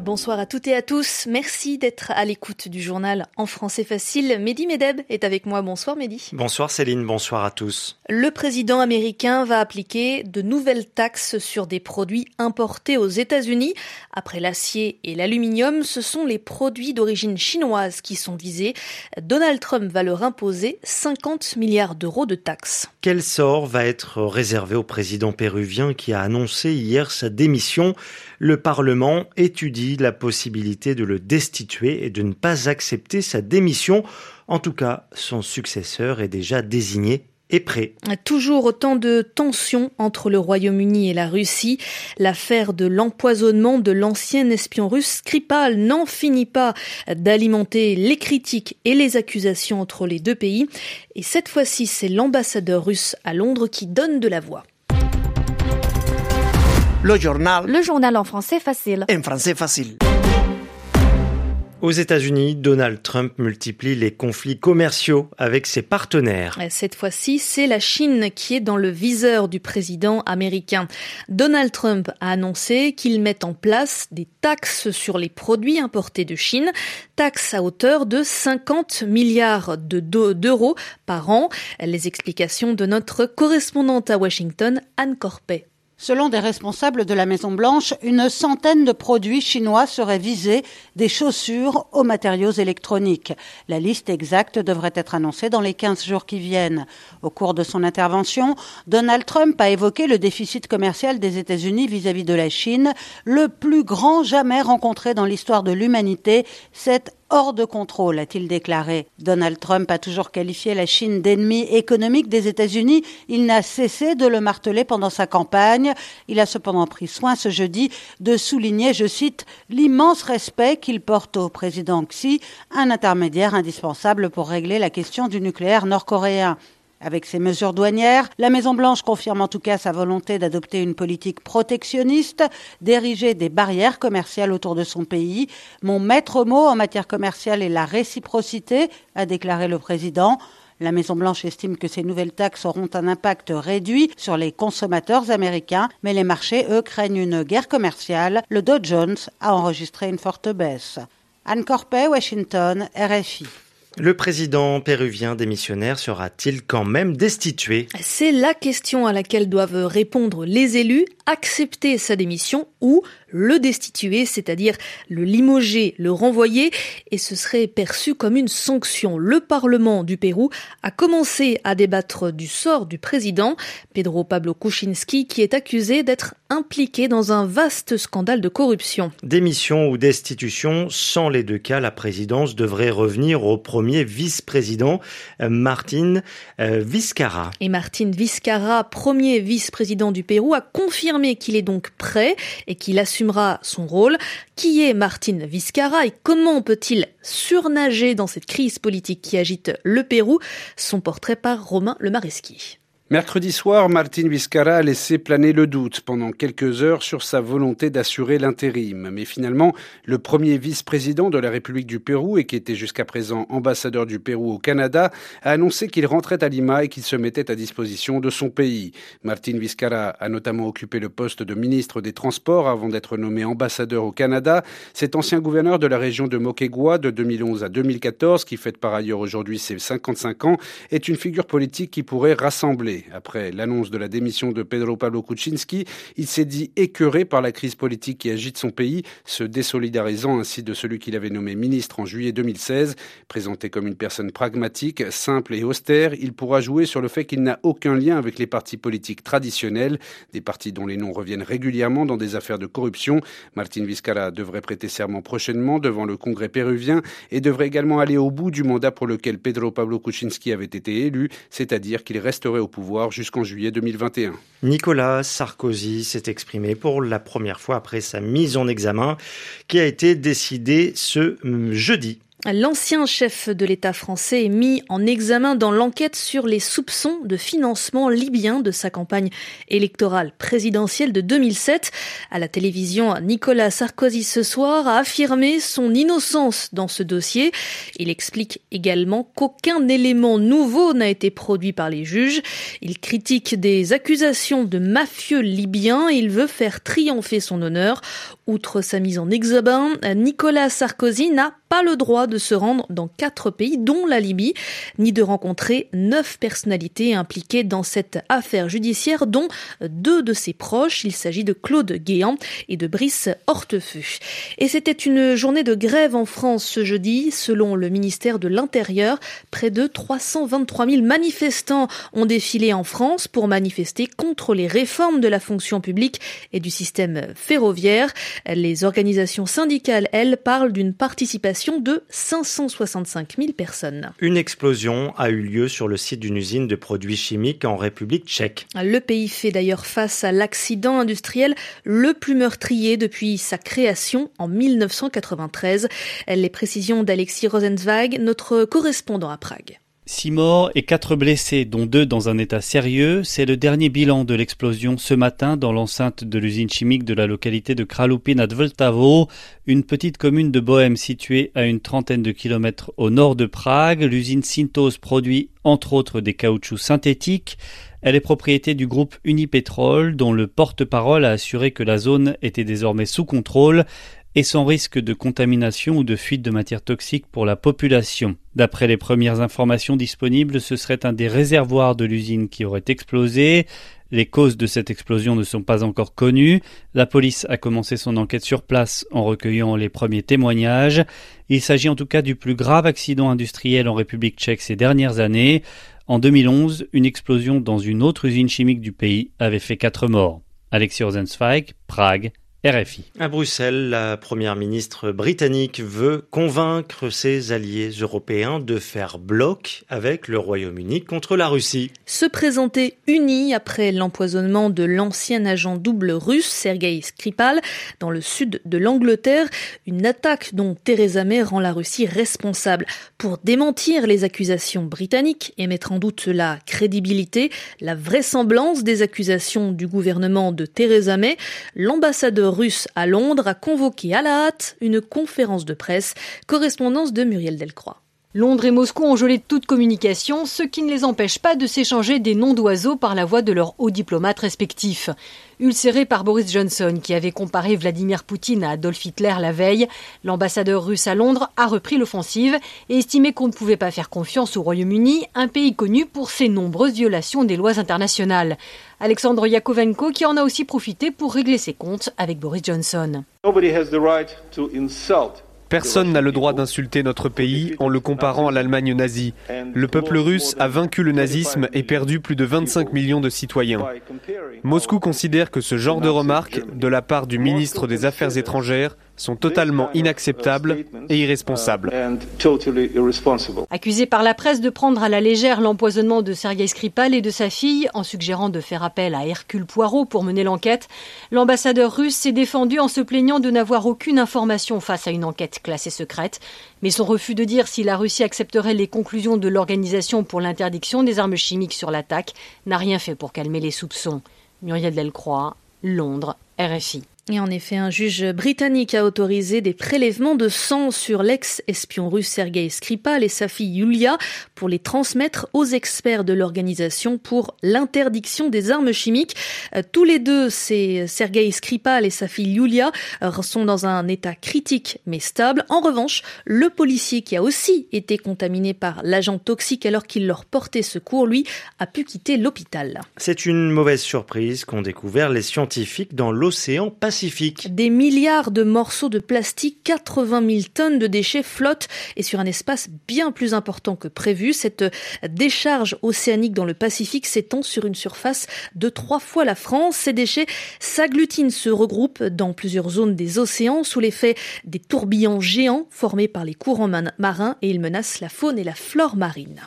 Bonsoir à toutes et à tous. Merci d'être à l'écoute du journal En français facile. Mehdi Medeb est avec moi. Bonsoir Mehdi. Bonsoir Céline, bonsoir à tous. Le président américain va appliquer de nouvelles taxes sur des produits importés aux États-Unis. Après l'acier et l'aluminium, ce sont les produits d'origine chinoise qui sont visés. Donald Trump va leur imposer 50 milliards d'euros de taxes. Quel sort va être réservé au président péruvien qui a annoncé hier sa démission? Le Parlement étudie la possibilité de le destituer et de ne pas accepter sa démission. En tout cas, son successeur est déjà désigné et prêt. Toujours autant de tensions entre le Royaume-Uni et la Russie. L'affaire de l'empoisonnement de l'ancien espion russe Skripal n'en finit pas d'alimenter les critiques et les accusations entre les deux pays. Et cette fois-ci, c'est l'ambassadeur russe à Londres qui donne de la voix. Le journal. Le journal en français facile. En français facile. Aux États-Unis, Donald Trump multiplie les conflits commerciaux avec ses partenaires. Cette fois-ci, c'est la Chine qui est dans le viseur du président américain. Donald Trump a annoncé qu'il met en place des taxes sur les produits importés de Chine, taxes à hauteur de 50 milliards d'euros par an. Les explications de notre correspondante à Washington, Anne Corpet. Selon des responsables de la Maison-Blanche, une centaine de produits chinois seraient visés, des chaussures aux matériaux électroniques. La liste exacte devrait être annoncée dans les 15 jours qui viennent. Au cours de son intervention, Donald Trump a évoqué le déficit commercial des États-Unis vis-à-vis de la Chine, le plus grand jamais rencontré dans l'histoire de l'humanité. Hors de contrôle, a-t-il déclaré. Donald Trump a toujours qualifié la Chine d'ennemi économique des États-Unis. Il n'a cessé de le marteler pendant sa campagne. Il a cependant pris soin ce jeudi de souligner, je cite, l'immense respect qu'il porte au président Xi, un intermédiaire indispensable pour régler la question du nucléaire nord-coréen. Avec ces mesures douanières, la Maison-Blanche confirme en tout cas sa volonté d'adopter une politique protectionniste, d'ériger des barrières commerciales autour de son pays. Mon maître mot en matière commerciale est la réciprocité, a déclaré le président. La Maison-Blanche estime que ces nouvelles taxes auront un impact réduit sur les consommateurs américains, mais les marchés, eux, craignent une guerre commerciale. Le Dow Jones a enregistré une forte baisse. Anne Corpet, Washington, RFI. Le président péruvien démissionnaire sera-t-il quand même destitué? C'est la question à laquelle doivent répondre les élus, accepter sa démission ou le destituer, c'est-à-dire le limoger, le renvoyer, et ce serait perçu comme une sanction. Le Parlement du Pérou a commencé à débattre du sort du président, Pedro Pablo Kuczynski, qui est accusé d'être impliqué dans un vaste scandale de corruption. Démission ou destitution, sans les deux cas, la présidence devrait revenir au premier vice-président, euh, Martin euh, Vizcarra. Et Martin Vizcarra, premier vice-président du Pérou, a confirmé qu'il est donc prêt et qu'il assumera son rôle. Qui est Martin Vizcarra et comment peut-il surnager dans cette crise politique qui agite le Pérou? Son portrait par Romain Lemaresqui. Mercredi soir, Martin Vizcarra a laissé planer le doute pendant quelques heures sur sa volonté d'assurer l'intérim. Mais finalement, le premier vice-président de la République du Pérou et qui était jusqu'à présent ambassadeur du Pérou au Canada a annoncé qu'il rentrait à Lima et qu'il se mettait à disposition de son pays. Martin Vizcarra a notamment occupé le poste de ministre des Transports avant d'être nommé ambassadeur au Canada. Cet ancien gouverneur de la région de Moquegua de 2011 à 2014, qui fête par ailleurs aujourd'hui ses 55 ans, est une figure politique qui pourrait rassembler. Après l'annonce de la démission de Pedro Pablo Kuczynski, il s'est dit écœuré par la crise politique qui agite son pays, se désolidarisant ainsi de celui qu'il avait nommé ministre en juillet 2016. Présenté comme une personne pragmatique, simple et austère, il pourra jouer sur le fait qu'il n'a aucun lien avec les partis politiques traditionnels, des partis dont les noms reviennent régulièrement dans des affaires de corruption. Martin Vizcarra devrait prêter serment prochainement devant le Congrès péruvien et devrait également aller au bout du mandat pour lequel Pedro Pablo Kuczynski avait été élu, c'est-à-dire qu'il resterait au pouvoir jusqu'en juillet 2021. Nicolas Sarkozy s'est exprimé pour la première fois après sa mise en examen qui a été décidée ce jeudi. L'ancien chef de l'État français est mis en examen dans l'enquête sur les soupçons de financement libyen de sa campagne électorale présidentielle de 2007. À la télévision, Nicolas Sarkozy ce soir a affirmé son innocence dans ce dossier. Il explique également qu'aucun élément nouveau n'a été produit par les juges. Il critique des accusations de mafieux libyens et il veut faire triompher son honneur. Outre sa mise en examen, Nicolas Sarkozy n'a pas le droit de se rendre dans quatre pays, dont la Libye, ni de rencontrer neuf personnalités impliquées dans cette affaire judiciaire, dont deux de ses proches. Il s'agit de Claude Guéant et de Brice Hortefeux. Et c'était une journée de grève en France ce jeudi. Selon le ministère de l'Intérieur, près de 323 000 manifestants ont défilé en France pour manifester contre les réformes de la fonction publique et du système ferroviaire. Les organisations syndicales, elles, parlent d'une participation de 565 000 personnes. Une explosion a eu lieu sur le site d'une usine de produits chimiques en République tchèque. Le pays fait d'ailleurs face à l'accident industriel le plus meurtrier depuis sa création en 1993. Les précisions d'Alexis Rosenzweig, notre correspondant à Prague. Six morts et quatre blessés, dont deux dans un état sérieux, c'est le dernier bilan de l'explosion ce matin dans l'enceinte de l'usine chimique de la localité de Kralupin nad Vltavo, une petite commune de Bohême située à une trentaine de kilomètres au nord de Prague. L'usine Sintos produit entre autres des caoutchoucs synthétiques. Elle est propriété du groupe Unipetrol, dont le porte-parole a assuré que la zone était désormais sous contrôle et sans risque de contamination ou de fuite de matières toxiques pour la population. D'après les premières informations disponibles, ce serait un des réservoirs de l'usine qui aurait explosé. Les causes de cette explosion ne sont pas encore connues. La police a commencé son enquête sur place en recueillant les premiers témoignages. Il s'agit en tout cas du plus grave accident industriel en République tchèque ces dernières années. En 2011, une explosion dans une autre usine chimique du pays avait fait quatre morts. Alexis Rosenzweig, Prague, RFI. À Bruxelles, la première ministre britannique veut convaincre ses alliés européens de faire bloc avec le Royaume-Uni contre la Russie. Se présenter unis après l'empoisonnement de l'ancien agent double russe Sergei Skripal dans le sud de l'Angleterre, une attaque dont Theresa May rend la Russie responsable. Pour démentir les accusations britanniques et mettre en doute la crédibilité, la vraisemblance des accusations du gouvernement de Theresa May, l'ambassadeur russe à Londres a convoqué à la hâte une conférence de presse, correspondance de Muriel Delcroix. Londres et Moscou ont gelé toute communication, ce qui ne les empêche pas de s'échanger des noms d'oiseaux par la voix de leurs hauts diplomates respectifs. Ulcéré par Boris Johnson, qui avait comparé Vladimir Poutine à Adolf Hitler la veille, l'ambassadeur russe à Londres a repris l'offensive et estimé qu'on ne pouvait pas faire confiance au Royaume-Uni, un pays connu pour ses nombreuses violations des lois internationales. Alexandre Yakovenko qui en a aussi profité pour régler ses comptes avec Boris Johnson. Personne n'a le droit d'insulter notre pays en le comparant à l'Allemagne nazie. Le peuple russe a vaincu le nazisme et perdu plus de 25 millions de citoyens. Moscou considère que ce genre de remarques de la part du ministre des Affaires étrangères sont totalement inacceptables et irresponsables. Accusé par la presse de prendre à la légère l'empoisonnement de Sergei Skripal et de sa fille, en suggérant de faire appel à Hercule Poirot pour mener l'enquête, l'ambassadeur russe s'est défendu en se plaignant de n'avoir aucune information face à une enquête classée secrète. Mais son refus de dire si la Russie accepterait les conclusions de l'Organisation pour l'interdiction des armes chimiques sur l'attaque n'a rien fait pour calmer les soupçons. Muriel Delcroix, Londres, RFI. Et en effet, un juge britannique a autorisé des prélèvements de sang sur l'ex-espion russe Sergei Skripal et sa fille Yulia pour les transmettre aux experts de l'organisation pour l'interdiction des armes chimiques. Euh, tous les deux, c'est Sergei Skripal et sa fille Yulia, euh, sont dans un état critique mais stable. En revanche, le policier qui a aussi été contaminé par l'agent toxique alors qu'il leur portait secours, lui, a pu quitter l'hôpital. C'est une mauvaise surprise qu'ont découvert les scientifiques dans l'océan. Des milliards de morceaux de plastique, 80 000 tonnes de déchets flottent et sur un espace bien plus important que prévu. Cette décharge océanique dans le Pacifique s'étend sur une surface de trois fois la France. Ces déchets s'agglutinent, se regroupent dans plusieurs zones des océans sous l'effet des tourbillons géants formés par les courants marins et ils menacent la faune et la flore marine.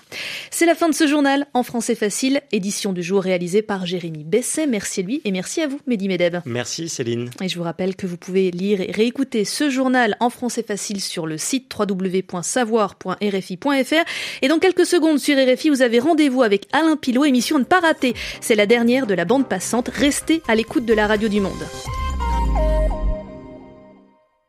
C'est la fin de ce journal en français facile, édition du jour réalisée par Jérémy Besset. Merci à lui et merci à vous, Mehdi Medeb. Merci Céline. Et je vous rappelle que vous pouvez lire et réécouter ce journal en français facile sur le site www.savoir.rfi.fr. Et dans quelques secondes sur RFI, vous avez rendez-vous avec Alain Pilot, émission ne pas rater. C'est la dernière de la bande passante. Restez à l'écoute de la radio du monde.